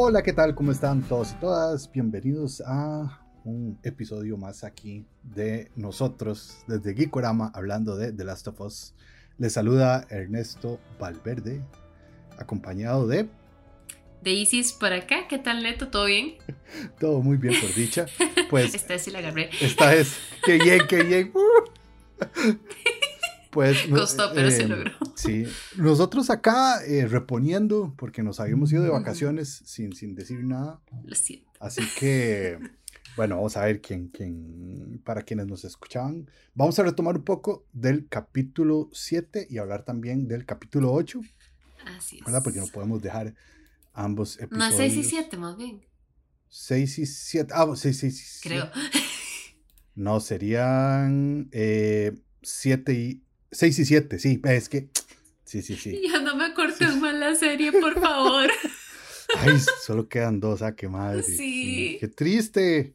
Hola, ¿qué tal? ¿Cómo están todos y todas? Bienvenidos a un episodio más aquí de nosotros desde Geekorama hablando de The Last of Us. Les saluda Ernesto Valverde, acompañado de... De Isis por acá, ¿qué tal Neto? ¿Todo bien? Todo muy bien por dicha. Pues esta sí la agarré. Esta es, qué bien, qué bien. Pues, Costó, pero se logró. Sí, nosotros acá eh, reponiendo, porque nos habíamos ido de vacaciones sin, sin decir nada. Lo siento. Así que, bueno, vamos a ver quién, quién, para quienes nos escuchaban, vamos a retomar un poco del capítulo 7 y hablar también del capítulo 8. Así es. ¿Verdad? Porque no podemos dejar ambos episodios. No, 6 y 7 más bien. 6 y 7. Ah, 6, 6 y Creo. No, serían 7 eh, y 6 y 7, sí, es que. Sí, sí, sí. Ya no me acuerdo más la serie, por favor. Ay, solo quedan dos, ah, qué madre. Sí. Qué triste.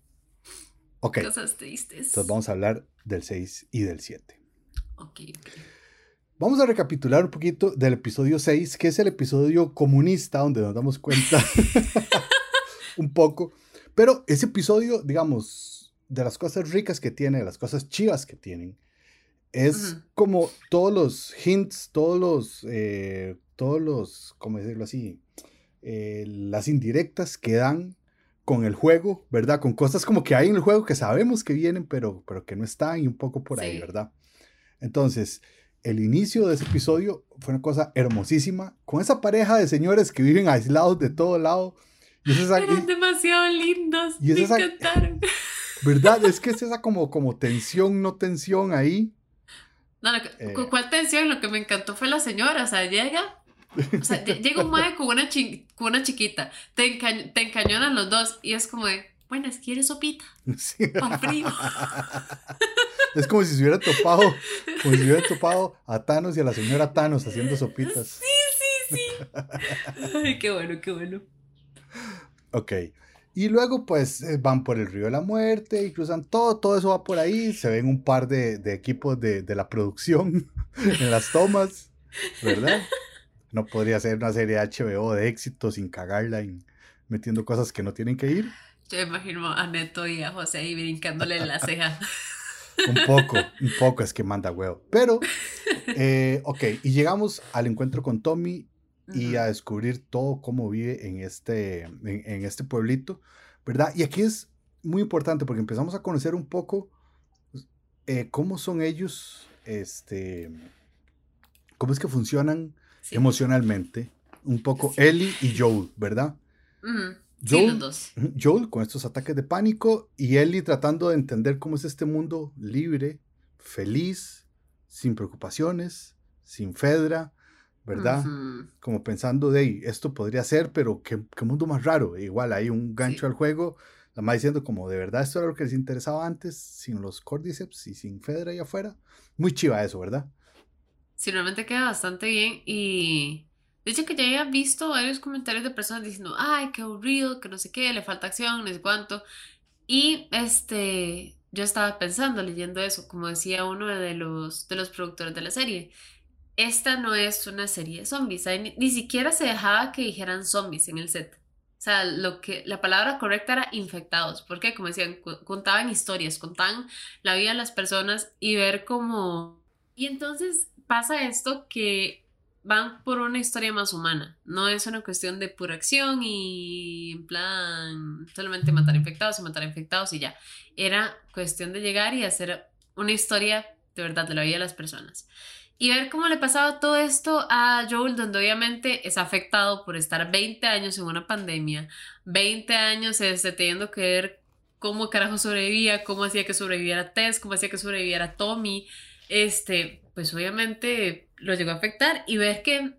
Ok. Cosas tristes. Entonces vamos a hablar del 6 y del 7. Ok, ok. Vamos a recapitular un poquito del episodio 6, que es el episodio comunista, donde nos damos cuenta un poco. Pero ese episodio, digamos, de las cosas ricas que tiene, de las cosas chivas que tienen, es como todos los hints, todos los, eh, todos los, ¿cómo decirlo así? Eh, las indirectas que dan con el juego, ¿verdad? Con cosas como que hay en el juego que sabemos que vienen, pero, pero que no están y un poco por ahí, ¿verdad? Entonces, el inicio de ese episodio fue una cosa hermosísima, con esa pareja de señores que viven aislados de todo lado. Y Eran demasiado lindos, y me encantaron. ¿Verdad? Es que es esa como, como tensión, no tensión ahí. No, eh. ¿cuál tensión? Lo que me encantó fue la señora, o sea, llega, o sea, llega un madre con una, con una chiquita, te, te encañonan los dos y es como de, bueno, ¿quieres sopita? Sí. frío. Es como si se hubiera topado, como si se hubiera topado a Thanos y a la señora Thanos haciendo sopitas. Sí, sí, sí. Ay, qué bueno, qué bueno. Ok. Y luego pues eh, van por el río de la muerte y cruzan todo, todo eso va por ahí. Se ven un par de, de equipos de, de, la producción en las tomas, ¿verdad? No podría ser una serie HBO de éxito sin cagarla y metiendo cosas que no tienen que ir. Yo imagino a Neto y a José ahí brincándole en la ceja. un poco, un poco es que manda huevo. Pero, eh, ok, y llegamos al encuentro con Tommy y a descubrir todo cómo vive en este, en, este pueblito, ¿verdad? Y aquí es muy importante porque empezamos a conocer un poco eh, cómo son ellos, este, cómo es que funcionan emocionalmente, un poco Ellie y Joel, ¿verdad? Joel. Joel con estos ataques de pánico y Ellie tratando de entender cómo es este mundo libre, feliz, sin preocupaciones, sin Fedra, ¿verdad? Como pensando de esto podría ser, pero qué, mundo más raro. Igual hay un gancho al juego, la más diciendo como de verdad esto era lo que les interesaba antes, sin los cordyceps y sin Fedra ahí afuera. Muy chiva eso, ¿verdad? Sí, realmente queda bastante bien y de hecho que ya había visto varios comentarios de personas diciendo, ay, qué aburrido, que no sé qué, le falta acción, no sé cuánto. Y este, yo estaba pensando, leyendo eso, como decía uno de los, de los productores de la serie, esta no es una serie de zombies. Ni, siquiera se dejaba que dijeran zombies en el set. O sea, lo que, la palabra correcta era infectados, porque como decían, contaban historias, contaban la vida de las personas y ver cómo... Y entonces pasa esto que van por una historia más humana, no es una cuestión de pura acción y en plan solamente matar infectados y matar infectados y ya. Era cuestión de llegar y hacer una historia de verdad de la vida de las personas y ver cómo le pasaba todo esto a Joel, donde obviamente es afectado por estar 20 años en una pandemia, 20 años este, teniendo que ver cómo carajo sobrevivía, cómo hacía que sobreviviera Tess, cómo hacía que sobreviviera Tommy, este, pues obviamente lo llegó a afectar y ver que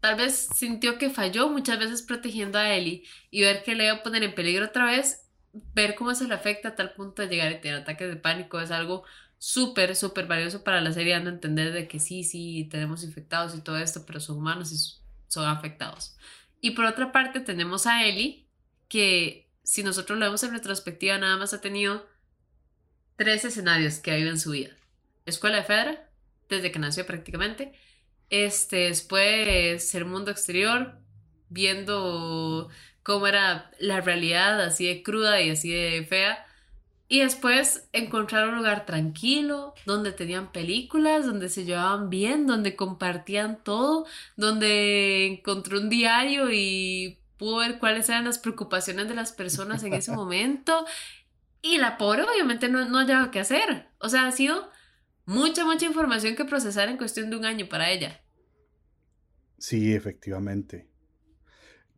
tal vez sintió que falló muchas veces protegiendo a Ellie y ver que le iba a poner en peligro otra vez, ver cómo se le afecta a tal punto de llegar a tener ataques de pánico es algo súper, súper valioso para la serie dando a entender de que sí, sí, tenemos infectados y todo esto, pero son humanos y son afectados. Y por otra parte tenemos a Ellie, que si nosotros lo vemos en retrospectiva, nada más ha tenido tres escenarios que ha vivido en su vida. Escuela de Fedra, desde que nació prácticamente. Este, después el mundo exterior, viendo cómo era la realidad así de cruda y así de fea. Y después encontrar un lugar tranquilo, donde tenían películas, donde se llevaban bien, donde compartían todo, donde encontró un diario y pudo ver cuáles eran las preocupaciones de las personas en ese momento. Y la pobre obviamente no, no hallaba qué hacer. O sea, ha sido mucha, mucha información que procesar en cuestión de un año para ella. Sí, efectivamente.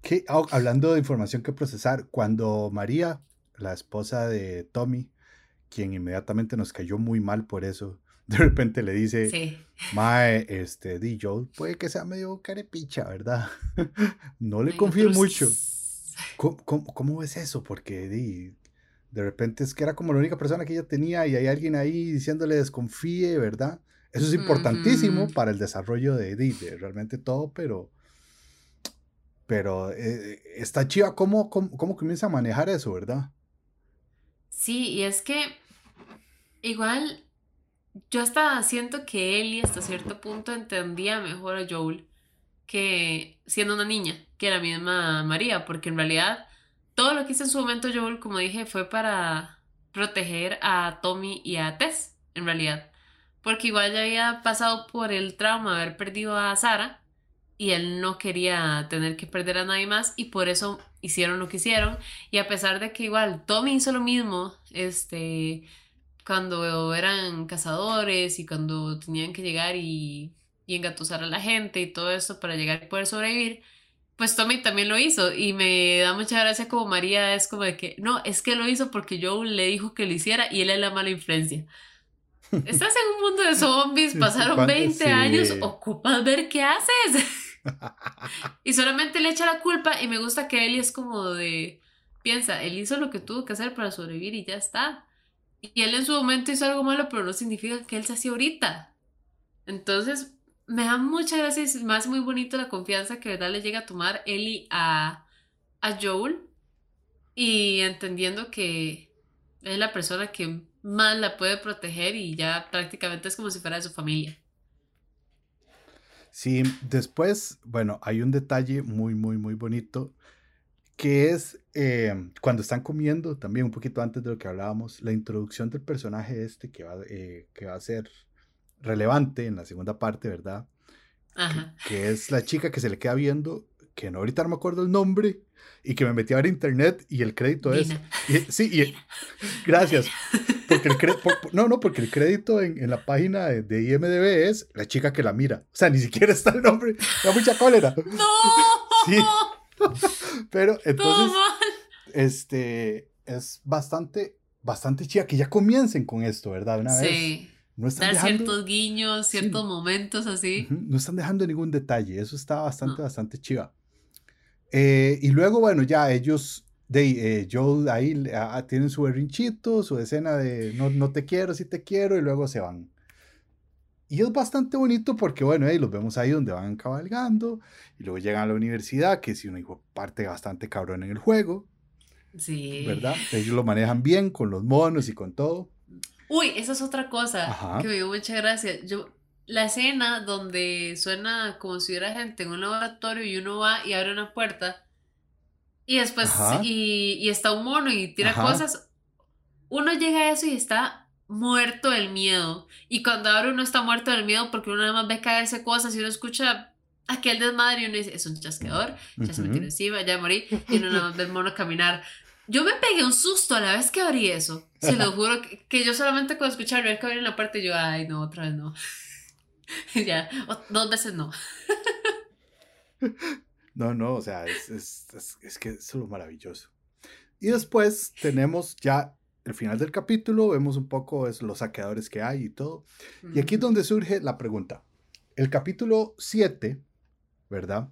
¿Qué, ah, hablando de información que procesar, cuando María, la esposa de Tommy, quien inmediatamente nos cayó muy mal por eso, de repente le dice, sí. Mae, este, di Joel puede que sea medio carepicha, ¿verdad? no le confío mucho. ¿Cómo, ¿Cómo, ves eso? Porque di, de repente es que era como la única persona que ella tenía y hay alguien ahí diciéndole desconfíe, ¿verdad? Eso es importantísimo para el desarrollo de, de, realmente todo, pero, pero eh, está chiva cómo, cómo, comienza a manejar eso, ¿verdad? Sí, y es que igual yo hasta siento que Ellie hasta cierto punto entendía mejor a Joel que siendo una niña, que la misma María, porque en realidad todo lo que hizo en su momento Joel, como dije, fue para proteger a Tommy y a Tess, en realidad. Porque igual ya había pasado por el trauma de haber perdido a Sara y él no quería tener que perder a nadie más y por eso hicieron lo que hicieron. Y a pesar de que igual Tommy hizo lo mismo, este, cuando eran cazadores y cuando tenían que llegar y, y engatusar a la gente y todo eso para llegar y poder sobrevivir, pues Tommy también lo hizo y me da mucha gracia como María es como de que, no, es que lo hizo porque Joe le dijo que lo hiciera y él es la mala influencia. Estás en un mundo de zombies, pasaron 20 años, ocupas ver qué haces. Y solamente le echa la culpa y me gusta que Ellie es como de, piensa, él hizo lo que tuvo que hacer para sobrevivir y ya está. Y él en su momento hizo algo malo, pero no significa que él se hacía ahorita. Entonces, me da mucha gracia y más muy bonito la confianza que verdad le llega a tomar Ellie a, a Joel y entendiendo que es la persona que más la puede proteger y ya prácticamente es como si fuera de su familia. Sí, después, bueno, hay un detalle muy, muy, muy bonito que es eh, cuando están comiendo, también un poquito antes de lo que hablábamos, la introducción del personaje este que va, eh, que va a ser relevante en la segunda parte, ¿verdad? Ajá. Que, es la chica que se le queda viendo, que no ahorita no me acuerdo el nombre, y que me metí a ver internet y el crédito es... sí, y, gracias. Porque el no, no, porque el crédito en, en la página de, de, IMDB es la chica que la mira. O sea, ni siquiera está el nombre. Da mucha cólera. ¡No! Sí. Pero entonces, este, es bastante, bastante chica que ya comiencen con esto, ¿verdad? Una sí. No están Dar ciertos guiños, ciertos momentos así. No están dejando ningún detalle. Eso está bastante, bastante chiva. Eh, y luego, bueno, ya ellos, de, eh, Joe ahí ah, tienen su berrinchito, su escena de no, no te quiero, sí te quiero, y luego se van. Y es bastante bonito porque, bueno, ahí los vemos ahí donde van cabalgando, y luego llegan a la universidad, que es una parte bastante cabrón en el juego. Sí. ¿Verdad? Ellos lo manejan bien con los monos y con todo. Uy, esa es otra cosa que me dio mucha gracia. Yo, la escena donde suena como si hubiera gente en un laboratorio y uno va y abre una puerta y después y, y, está un mono y tira cosas. Uno llega a eso y está muerto del miedo. Y cuando abre uno está muerto del miedo porque uno nada más ve caerse cosas y uno escucha aquel desmadre y uno dice, es un chasqueador, ya se me tiene encima, ya morí, y uno nada más ve el mono caminar. Yo me pegué un susto a la vez que abrí eso. Se lo juro que, yo solamente con escuchar ver que abrí la puerta y yo, ay, no, otra vez no. ya, dos veces no. no, no, o sea, es, es, es, que es lo maravilloso. Y después tenemos ya el final del capítulo, vemos un poco es, los saqueadores que hay y todo. Y aquí es donde surge la pregunta. El capítulo 7, ¿verdad?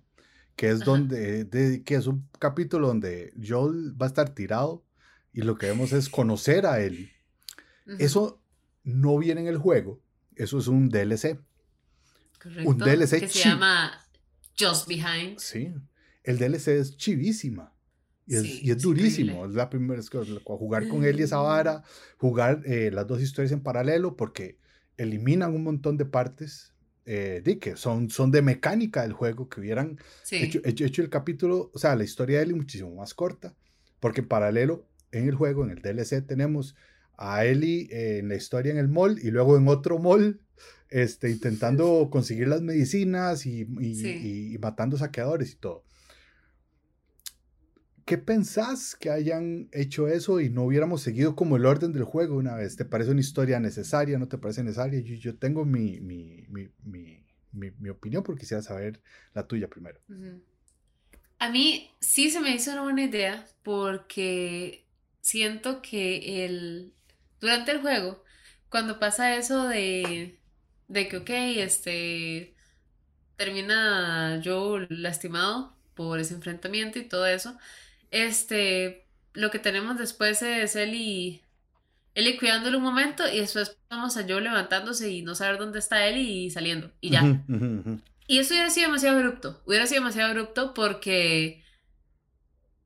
que es donde, que es un capítulo donde Joel va a estar tirado y lo que vemos es conocer a él. Eso no viene en el juego, eso es un DLC. Correcto. Un DLC que se llama Just Behind. Sí, el DLC es chivísima. Y es, y es durísimo. Es la primera vez que jugar con él y esa vara, mm. jugar eh, las dos historias en paralelo, porque eliminan un montón de partes eh, de que son, son de mecánica del juego, que hubieran hecho, hecho, hecho, el capítulo, o sea, la historia de Ellie muchísimo más corta, porque en paralelo en el juego, en el DLC, tenemos a Ellie en la historia en el mall y luego en otro mall este, intentando conseguir las medicinas y, y, y, matando saqueadores y todo. ¿Qué pensás que hayan hecho eso y no hubiéramos seguido como el orden del juego una vez? ¿Te parece una historia necesaria? ¿No te parece necesaria? Yo, yo tengo mi, mi, mi, mi, opinión, pero quisiera saber la tuya primero. A mí sí se me hizo una buena idea porque siento que el, durante el juego, cuando pasa eso de, de que, ok, este, termina Joe lastimado por ese enfrentamiento y todo eso, este, lo que tenemos después es Ellie, Ellie cuidándolo un momento y después vamos a Joe levantándose y no saber dónde está él y saliendo y ya. Y eso hubiera sido demasiado abrupto, hubiera sido demasiado abrupto porque,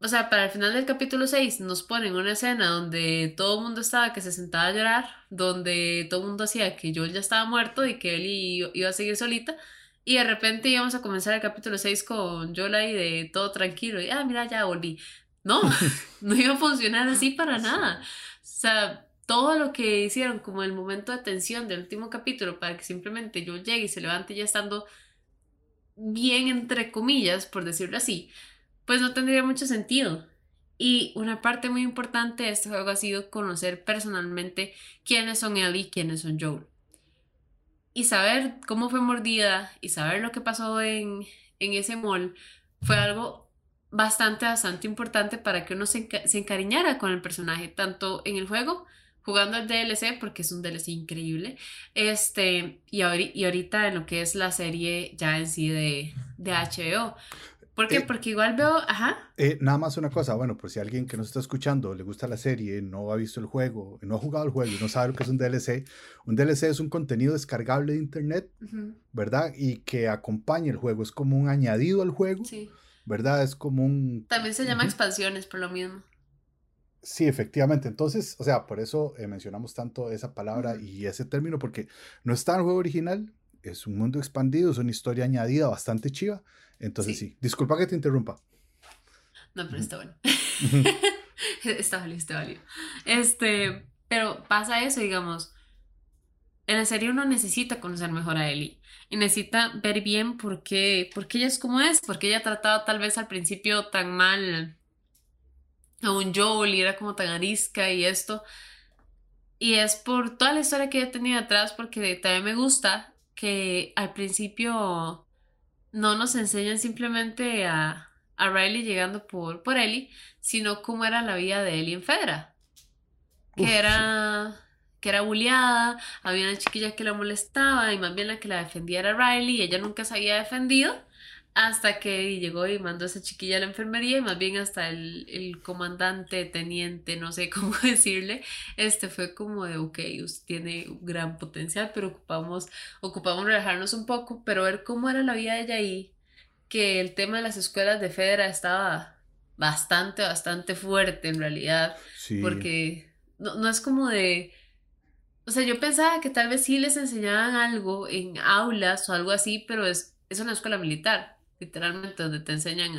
o sea, para el final del capítulo 6 nos ponen una escena donde todo el mundo estaba que se sentaba a llorar, donde todo el mundo hacía que Joel ya estaba muerto y que Ellie iba a seguir solita. Y de repente íbamos a comenzar el capítulo 6 con Yola y de todo tranquilo. Y, ah, mira, ya volví. No, no iba a funcionar así para nada. O sea, todo lo que hicieron como el momento de tensión del último capítulo para que simplemente yo llegue y se levante ya estando bien entre comillas, por decirlo así, pues no tendría mucho sentido. Y una parte muy importante de este juego ha sido conocer personalmente quiénes son Ellie y quiénes son Joel y saber cómo fue mordida y saber lo que pasó en, en ese mall fue algo bastante, bastante importante para que uno se, se, encariñara con el personaje, tanto en el juego, jugando el DLC, porque es un DLC increíble, este, y, y ahorita en lo que es la serie ya en sí de, de HBO. ¿Por qué? Eh, Porque igual veo, ajá. Eh, nada más una cosa, bueno, por si alguien que nos está escuchando le gusta la serie, no ha visto el juego, no ha jugado el juego y no sabe lo que es un DLC, un DLC es un contenido descargable de internet, ¿verdad? Y que acompaña el juego, es como un añadido al juego, sí. ¿verdad? Es como un... También se llama expansiones, por lo mismo. Sí, efectivamente. Entonces, o sea, por eso eh, mencionamos tanto esa palabra y ese término, porque no está en el juego original, es un mundo expandido, es una historia añadida bastante chiva. Entonces sí. disculpa que te interrumpa. No, pero está bueno. está válido, está válido. Este, pero pasa eso, digamos. En la serie uno necesita conocer mejor a Ellie y necesita ver bien por qué, por qué ella es como es, porque ella trataba tal vez al principio tan mal a un Joel y era como tan arisca y esto. Y es por toda la historia que ella tenido atrás, porque también me gusta que al principio no nos enseñan simplemente a, a Riley llegando por, por Ellie, sino cómo era la vida de Ellie en Fedra. Que era que era bulliada, había una chiquilla que la molestaba y más bien la que la defendía era Riley y ella nunca se había defendido hasta que llegó y mandó a esa chiquilla a la enfermería y más bien hasta el, comandante, teniente, no sé cómo decirle, este fue como de, ok, usted tiene gran potencial, pero ocupamos, ocupamos relajarnos un poco, pero ver cómo era la vida de ella ahí, que el tema de las escuelas de Federa estaba bastante, bastante fuerte en realidad, porque no, no es como de... O sea, yo pensaba que tal vez sí les enseñaban algo en aulas o algo así, pero es, es una escuela militar literalmente donde te enseñan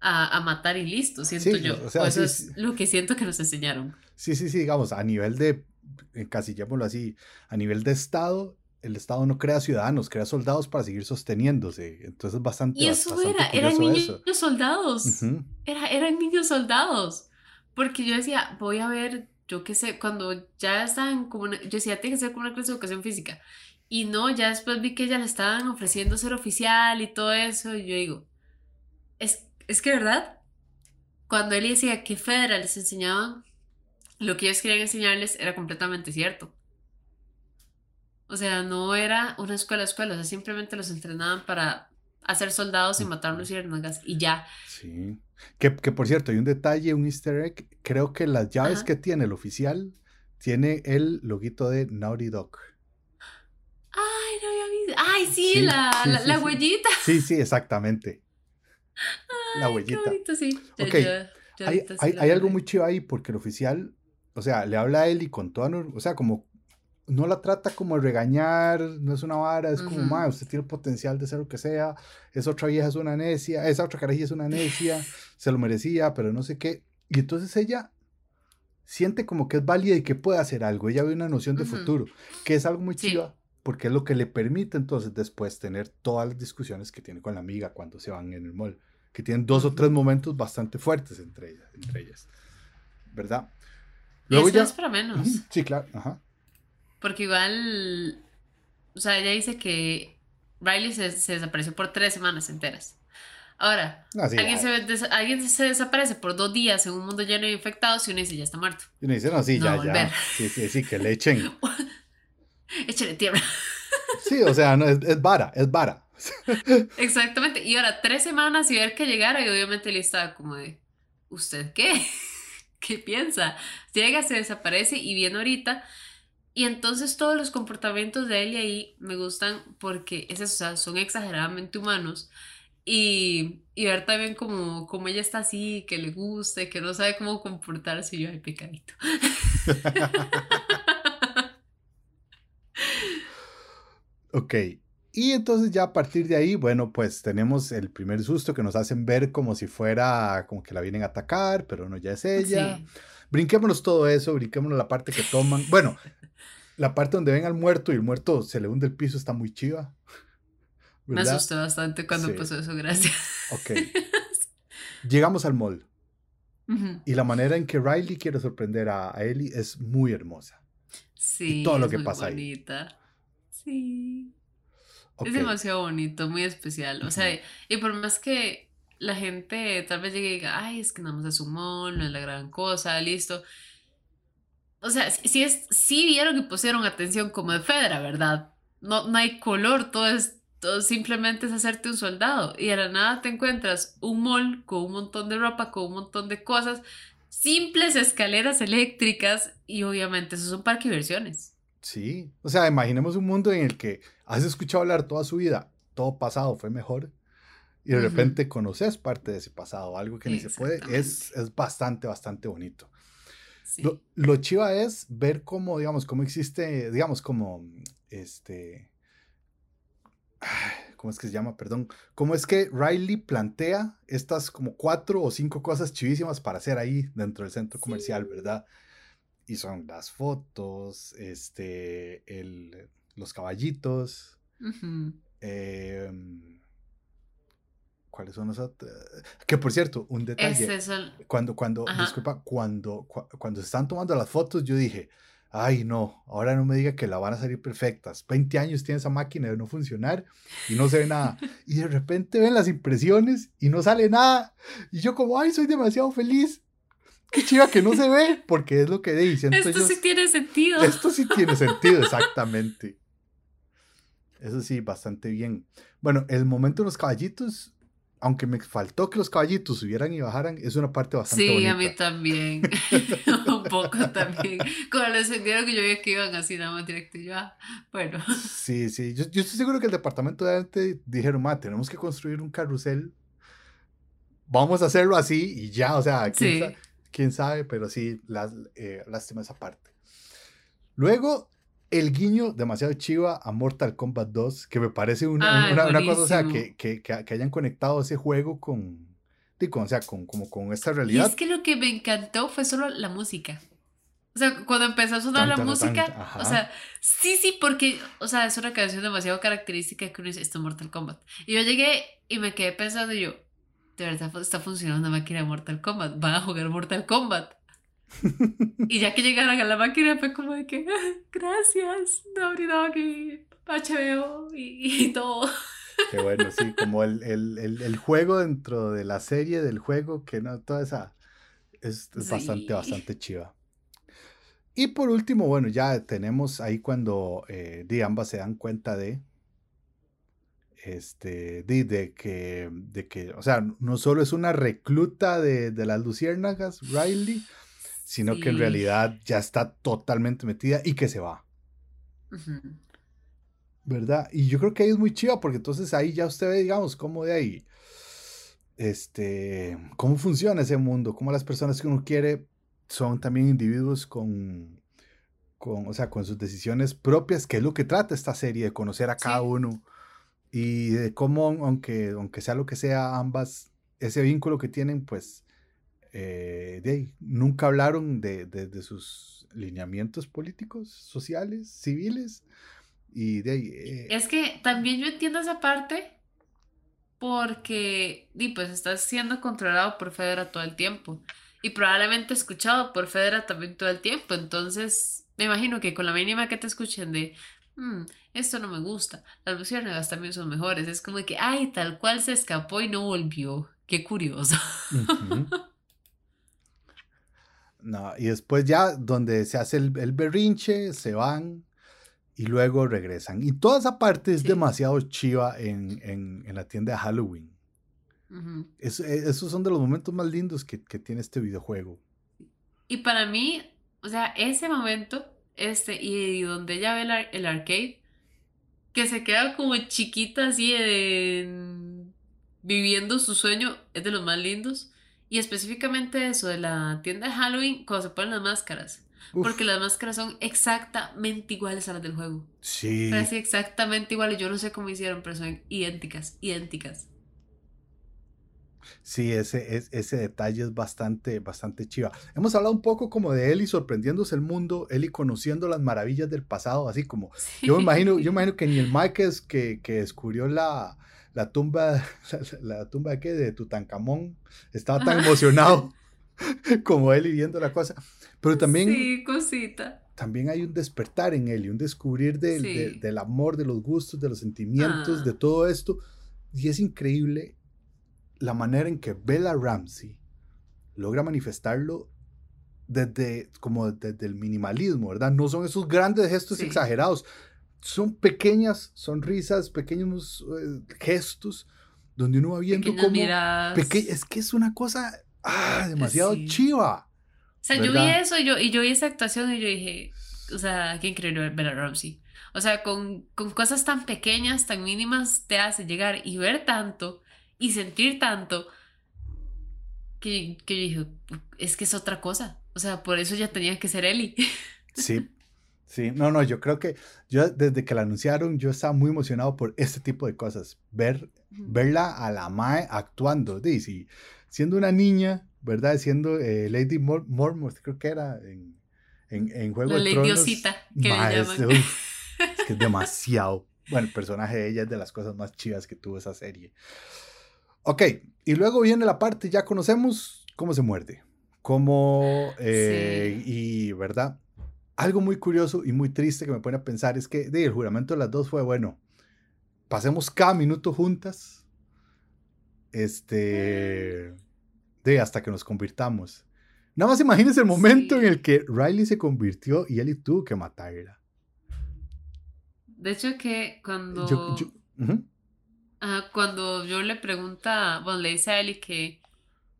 a, a, matar y listo, siento yo. O, eso es lo que siento que nos enseñaron. Sí, sí, sí, digamos, a nivel de, encasillémoslo así, a nivel de Estado, el Estado no crea ciudadanos, crea soldados para seguir sosteniéndose. Entonces es bastante. Y eso era, eran niños soldados. era, eran niños soldados. Porque yo decía, voy a ver, yo qué sé, cuando ya están como, yo decía, tiene que ser como una clase de educación física. Y no, ya después vi que ya le estaban ofreciendo ser oficial y todo eso. Y yo digo, es, es que, ¿verdad? Cuando él decía que Federal les enseñaban, lo que ellos querían enseñarles era completamente cierto. O sea, no era una escuela escuela, o sea, simplemente los entrenaban para hacer soldados y matar luciérnagas y ya. Sí. Que, que, por cierto, hay un detalle, un easter egg. Creo que las llaves que tiene el oficial tiene el loguito de Naughty Dog. Ay, había visto. Ay, sí, la, la, huellita. Sí, sí, exactamente. la huellita. Qué bonito, sí. hay, hay, hay algo muy chido ahí porque el oficial, o sea, le habla a él y con toda, o sea, como no la trata como de regañar, no es una vara, es como, ma, usted tiene el potencial de ser lo que sea, esa otra vieja es una necia, esa otra carajilla es una necia, se lo merecía, pero no sé qué. Y entonces ella siente como que es válida y que puede hacer algo, ella ve una noción de futuro, que es algo muy chiva, porque es lo que le permite entonces después tener todas las discusiones que tiene con la amiga cuando se van en el mall, que tienen dos o tres momentos bastante fuertes entre ellas, entre ellas ¿verdad? Luego ya... es para menos. Sí, claro, ajá. Porque igual, o sea, ella dice que Riley se, desapareció por tres semanas enteras. Ahora, ah, alguien, se, alguien, se, desaparece por dos días en un mundo lleno de infectados y uno dice, ya está muerto. Y uno dice, no, sí, ya, ya. Sí, sí, sí, que le echen. Échale tierra. sí, o sea, no, es, es vara, es vara. Exactamente. Y ahora, tres semanas y ver que llegara y obviamente le estaba como de, ¿usted qué? ¿Qué piensa? Llega, se desaparece y viene ahorita y entonces todos los comportamientos de él y ahí me gustan porque es son exageradamente humanos. Y, y ver también como, como ella está así, que le guste, que no sabe cómo comportarse, y yo, ay, pecadito. Ok, y entonces ya a partir de ahí, bueno, pues tenemos el primer susto que nos hacen ver como si fuera, como que la vienen a atacar, pero no, ya es ella. Brinquémonos todo eso, brinquémonos la parte que toman. Bueno, la parte donde ven al muerto y el muerto se le hunde el piso está muy chiva. Me asusté bastante cuando pasó eso, gracias. Ok. Llegamos al mall. Y la manera en que Riley quiere sorprender a, Ellie es muy hermosa. Sí. Y todo lo que pasa bonita. ahí. Sí. Es demasiado bonito, muy especial. O sea, y por más que la gente tal vez llegue y diga, ay, es que nada más es mall, no es la gran cosa, listo o sea, si es, sí vieron que pusieron atención como de Fedra, ¿verdad? No, no hay color, todo es, todo simplemente es hacerte un soldado. Y de la nada te encuentras un mall con un montón de ropa, con un montón de cosas, simples escaleras eléctricas y obviamente eso es un parque de diversiones. Sí, o sea, imaginemos un mundo en el que has escuchado hablar toda su vida, todo pasado fue mejor, y de repente conoces parte de ese pasado, algo que ni se puede, es, es bastante, bastante bonito. Lo, chiva es ver cómo, digamos, cómo existe, digamos, como, este, ¿cómo es que se llama? Perdón. ¿Cómo es que Riley plantea estas como cuatro o cinco cosas chivísimas para hacer ahí dentro del centro comercial, ¿verdad? Y son las fotos, este, el, los caballitos, ¿Cuáles son los otros? Que por cierto, un detalle. Es Cuando, cuando, disculpa, cuando, cuando se están tomando las fotos, yo dije, ay no, ahora no me diga que la van a salir perfectas. 20 años tiene esa máquina de no funcionar y no se ve nada. y de repente ven las impresiones y no sale nada. Y yo como, ay, soy demasiado feliz. Qué chiva que no se ve, porque es lo que dicen. Esto sí tiene sentido. Esto sí tiene sentido, exactamente. Eso sí, bastante bien. Bueno, el momento de los caballitos aunque me faltó que los caballitos subieran y bajaran, es una parte bastante sí, bonita. a mí también. un poco también. Cuando les sentieron que yo veía que iban así nada más directo y yo, ah, bueno. Sí, sí. Yo, estoy seguro que el departamento de arte dijeron, ma, tenemos que construir un carrusel. Vamos a hacerlo así y ya, o sea, quién, sabe, quién sabe, pero sí, las, eh, lástima esa parte. Luego, el guiño demasiado chiva a Mortal Kombat 2, que me parece una, una, cosa, o sea, que, que, que, hayan conectado ese juego con, con, o sea, con, como con esta realidad. Y es que lo que me encantó fue solo la música. O sea, cuando empezó a sonar la música, o sea, sí, sí, porque, o sea, es una canción demasiado característica que uno dice, esto es Mortal Kombat. Y yo llegué y me quedé pensando, yo, de verdad está funcionando una máquina de Mortal Kombat, van a jugar Mortal Kombat y ya que llegaron a la máquina fue como de que, ah, gracias, aquí HBO y, y todo. Qué bueno, sí, como el, el, el, el, juego dentro de la serie del juego, que no, toda esa es, bastante, bastante chiva. Y por último, bueno, ya tenemos ahí cuando eh, de ambas se dan cuenta de, este, de, de, que, de que, o sea, no solo es una recluta de, de las luciérnagas, Riley, sino que en realidad ya está totalmente metida y que se va. ¿Verdad? Y yo creo que ahí es muy chiva porque entonces ahí ya usted ve, digamos, cómo de ahí, este, cómo funciona ese mundo, cómo las personas que uno quiere son también individuos con, con, o sea, con sus decisiones propias, que es lo que trata esta serie, de conocer a cada uno y de cómo, aunque, aunque sea lo que sea, ambas, ese vínculo que tienen, pues, eh, de nunca hablaron de, de, sus lineamientos políticos, sociales, civiles. Y de ahí, eh, Es que también yo entiendo esa parte porque, di, pues, estás siendo controlado por Federa todo el tiempo y probablemente escuchado por Federa también todo el tiempo. Entonces, me imagino que con la mínima que te escuchen de, mm, esto no me gusta, las luciérnagas también son mejores. Es como que, ay, tal cual se escapó y no volvió. Qué curioso. No, y después ya donde se hace el, berrinche, se van y luego regresan. Y toda esa parte es demasiado chiva en, en, la tienda de Halloween. E, esos son de los momentos más lindos que, que, tiene este videojuego. Y para mí, o sea, ese momento, este, y donde ella ve el, arcade, que se queda como chiquita así viviendo su sueño, es de los más lindos. Y específicamente eso de la tienda de Halloween, cuando se ponen las máscaras. Porque las máscaras son exactamente iguales a las del juego. Sí. Parece exactamente iguales. Yo no sé cómo hicieron, pero son idénticas, idénticas. Sí, ese, ese detalle es bastante, bastante chiva. Hemos hablado un poco como de Eli sorprendiéndose el mundo, Eli conociendo las maravillas del pasado, así como yo me imagino, yo imagino que ni el Mike que, que descubrió la, la tumba, la, tumba de qué, de Tutankamón, estaba tan emocionado como él y viendo la cosa. Pero también... Sí, cosita. También hay un despertar en él y un descubrir del, del amor, de los gustos, de los sentimientos, de ah. todo esto. Y es increíble la manera en que Bella Ramsey logra manifestarlo desde, como desde el minimalismo, ¿verdad? No son esos grandes gestos exagerados, son pequeñas sonrisas, pequeños eh, gestos, donde uno va viendo como... es que es una cosa ah, demasiado chiva. O sea, yo vi eso y yo, y yo vi esa actuación y yo dije, o sea, qué increíble Bella Ramsey. O sea, con, con cosas tan pequeñas, tan mínimas, te hace llegar y ver tanto y sentir tanto que, que yo dije, es que es otra cosa. O sea, por eso ya tenía que ser Eli. Sí, Sí, no, no, yo creo que yo desde que la anunciaron, yo estaba muy emocionado por este tipo de cosas. Ver, verla a la Mae actuando, Daisy, siendo una niña, ¿verdad? Siendo eh, Lady Mor Mormont, creo que era en, en, en Juego la de Lady Osita, que le es, es que es demasiado. Bueno, el personaje de ella es de las cosas más chivas que tuvo esa serie. Ok, y luego viene la parte, ya conocemos cómo se muerde, cómo, eh, y, ¿verdad? Algo muy curioso y muy triste que me pone a pensar es que de, el juramento de las dos fue, bueno, pasemos cada minuto juntas, este, de hasta que nos convirtamos. Nada más imagínense el momento en el que Riley se convirtió y él tuvo que matarla. De hecho que cuando... cuando yo le pregunta, bueno, le dice a Ellie que,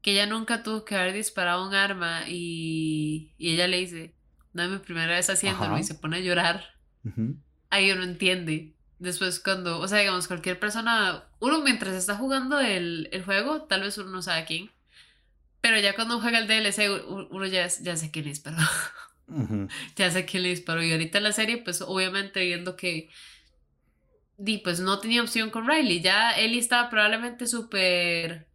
que ella nunca tuvo que haber disparado un arma y, y ella le dice, no es mi primera vez haciéndolo y se pone a llorar, ahí uno entiende. Después cuando, o sea, digamos, cualquier persona, uno mientras está jugando el, el juego, tal vez uno no sabe quién, pero ya cuando juega el DLC, uno ya, ya sé quién le disparó. Ya sé quién le disparó. Y ahorita en la serie, pues obviamente viendo que di, pues no tenía opción con Riley. Ya Ellie estaba probablemente súper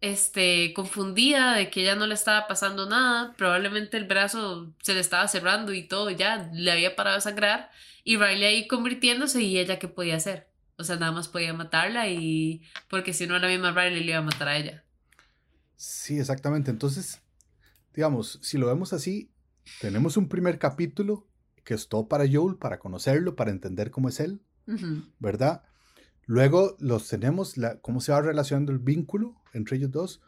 este, confundida de que ya no le estaba pasando nada, probablemente el brazo se le estaba cerrando y todo, ya le había parado de sangrar, y Riley ahí convirtiéndose y ella qué podía hacer. O sea, nada más podía matarla y porque si no la misma Riley le iba a matar a ella. Sí, exactamente. Entonces, digamos, si lo vemos así, tenemos un primer capítulo que es todo para Joel, para conocerlo, para entender cómo es él, ¿verdad? Luego los tenemos, la, cómo se va relacionando el vínculo entre ellos dos.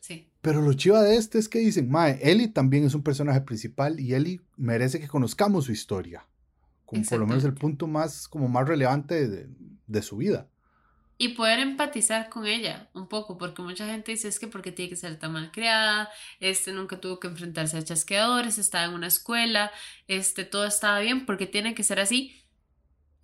Sí. Pero lo chiva de este es que dicen, Mae, Ellie también es un personaje principal y Ellie merece que conozcamos su historia. Como por lo menos el punto más, como más relevante de, de, su vida. Y poder empatizar con ella un poco, porque mucha gente dice es que porque tiene que ser tan mal creada, este nunca tuvo que enfrentarse a chasqueadores, estaba en una escuela, este todo estaba bien, porque tiene que ser así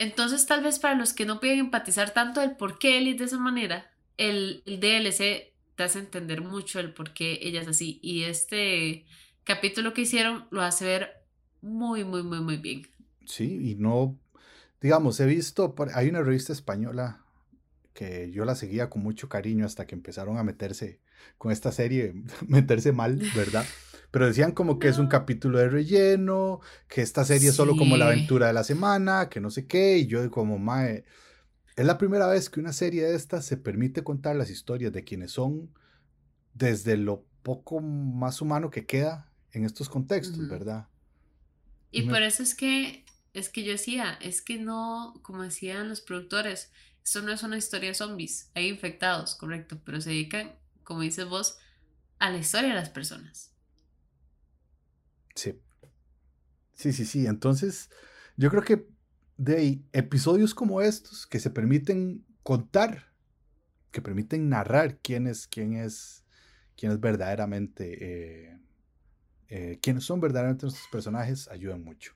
entonces, tal vez para los que no pueden empatizar tanto el por qué Ellie de esa manera, el, DLC te hace entender mucho el por qué ella es así. Y este capítulo que hicieron lo hace ver muy, muy, muy, muy bien. Sí, y no, digamos, he visto, hay una revista española que yo la seguía con mucho cariño hasta que empezaron a meterse con esta serie, meterse mal, ¿verdad? Pero decían como que es un capítulo de relleno, que esta serie es solo como la aventura de la semana, que no sé qué, y yo como, mae, es la primera vez que una serie de estas se permite contar las historias de quienes son desde lo poco más humano que queda en estos contextos, ¿verdad? Y por eso es que, es que yo decía, es que no, como decían los productores, esto no es una historia de zombies, hay infectados, correcto, pero se dedican, como dices vos, a la historia de las personas. Sí. Sí, sí, sí. Entonces, yo creo que de episodios como estos que se permiten contar, que permiten narrar quién es, quién es, quién es verdaderamente, eh, eh, quiénes son verdaderamente nuestros personajes, ayudan mucho.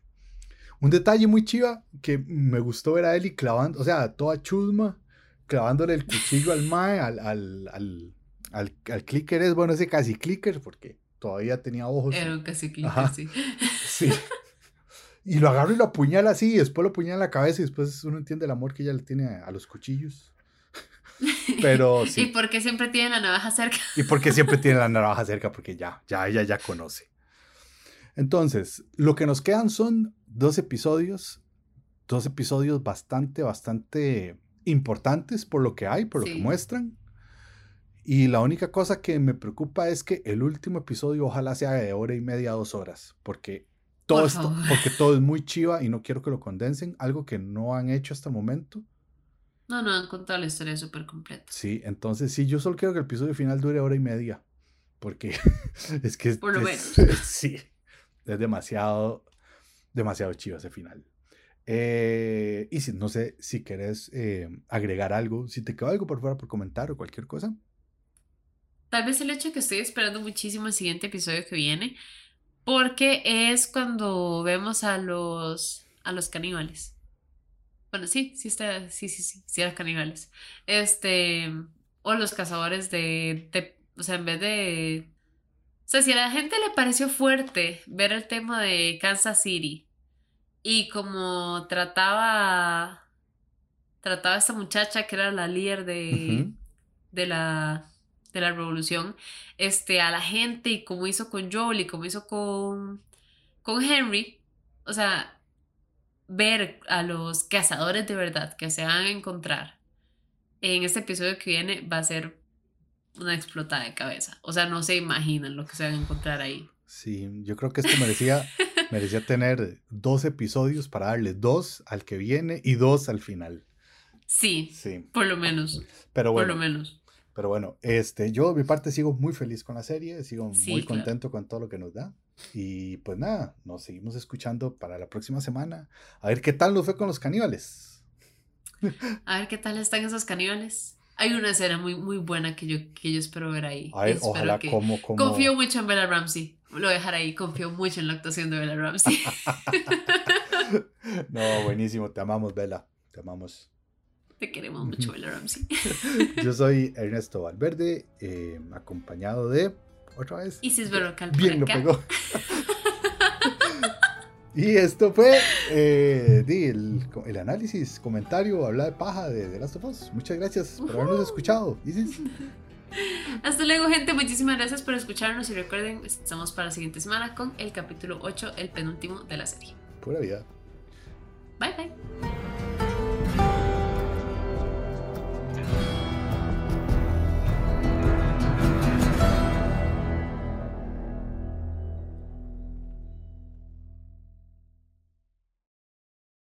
Un detalle muy chiva que me gustó ver a Eli clavando, o sea, toda chusma, clavándole el cuchillo al Mae, al, al, al, al, clicker es, bueno, ese casi clicker, porque todavía tenía ojos. Era un casi clicker, sí. Sí. Y lo agarra y lo apuñala así, y después lo apuñala en la cabeza, y después uno entiende el amor que ella le tiene a, los cuchillos. Pero sí. ¿Y por qué siempre tiene la navaja cerca? y porque siempre tiene la navaja cerca, porque ya, ya, ella ya conoce. Entonces, lo que nos quedan son dos episodios, dos episodios bastante, bastante importantes por lo que hay, por lo que muestran. Y la única cosa que me preocupa es que el último episodio ojalá sea de hora y media, dos horas, porque todo, esto, porque todo es muy chiva y no quiero que lo condensen, algo que no han hecho hasta el momento. No, no han contado la historia súper completa. Sí, entonces sí, yo solo quiero que el episodio final dure hora y media, porque es que... Por lo menos. Sí, es demasiado, demasiado chivo ese final. Eh, y si no sé si querés eh, agregar algo, si te quedó algo por fuera por comentar o cualquier cosa. Tal vez el hecho de que estoy esperando muchísimo el siguiente episodio que viene, porque es cuando vemos a los, a los caníbales. Bueno, sí, sí está, sí, sí, sí, sí eran caníbales. Este, o los cazadores de, de, o sea, en vez de o sea, si a la gente le pareció fuerte ver el tema de Kansas City y como trataba trataba a esta muchacha que era la líder de, de la de la revolución, este, a la gente y como hizo con Joel y como hizo con, con Henry, o sea, ver a los cazadores de verdad que se van a encontrar en este episodio que viene va a ser una explotada de cabeza. O sea, no se imaginan lo que se van a encontrar ahí. Sí, yo creo que esto merecía, merecía tener dos episodios para darle dos al que viene y dos al final. Sí, sí. por lo menos. Pero bueno, por lo menos. Pero bueno, este, yo de mi parte sigo muy feliz con la serie, sigo muy contento con todo lo que nos da. Y pues nada, nos seguimos escuchando para la próxima semana. A ver qué tal nos fue con los caníbales. A ver qué tal están esos caníbales. Hay una escena muy, muy buena que yo, que yo espero ver ahí. ojalá como, Confío mucho en Bella Ramsey. Lo voy a dejar ahí. Confío mucho en la actuación de Bella Ramsey. no, buenísimo. Te amamos, Bella. Te amamos. Te queremos mucho, Bella Ramsey. yo soy Ernesto Valverde, eh, acompañado de... ¿Otra vez? Isis Berrocal. Bien, lo pegó. Y esto fue eh, el, análisis, comentario, hablar de paja de The Last of Us. Muchas gracias por habernos escuchado. Hasta luego, gente. Muchísimas gracias por escucharnos y recuerden, estamos para la siguiente semana con el capítulo 8, el penúltimo de la serie. Pura vida. Bye bye.